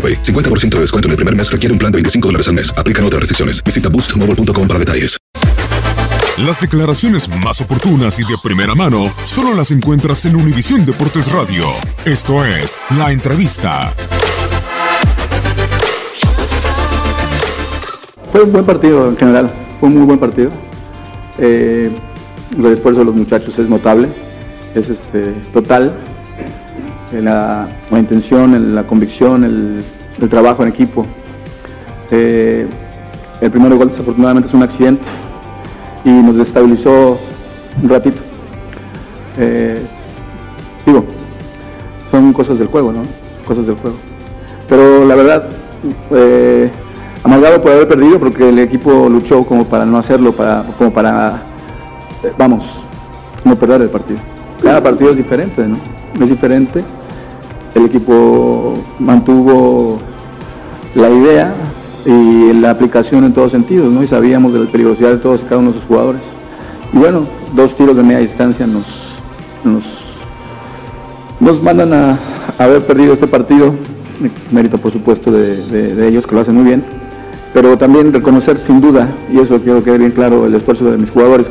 AroPay. 50% de descuento en el primer mes requiere un plan de 25 dólares al mes. Aplican otras restricciones. Visita boostmobile.com para detalles. Las declaraciones más oportunas y de primera mano solo las encuentras en Univisión Deportes Radio. Esto es La Entrevista. Fue un buen partido en general, fue un muy buen partido. Eh, el esfuerzo de los muchachos es notable, es este, total. La, intención, la convicción, el, trabajo en equipo. Eh, el primer gol desafortunadamente es un accidente y nos desestabilizó un ratito. Eh, digo, son cosas del juego, ¿no? Cosas del juego. Pero la verdad, eh, amargado por haber perdido porque el equipo luchó como para no hacerlo, para, como para, eh, vamos, no perder el partido. Cada partido es diferente, ¿no? Es diferente. El equipo mantuvo la idea y la aplicación en todos sentidos, ¿no? Y sabíamos de la peligrosidad de todos y cada uno de sus jugadores. Y bueno, dos tiros de media distancia nos, nos, mandan a, a haber perdido este partido. Mérito, por supuesto, de, de- de ellos, que lo hacen muy bien. Pero también reconocer, sin duda, y eso quiero que quede bien claro, el esfuerzo de mis jugadores.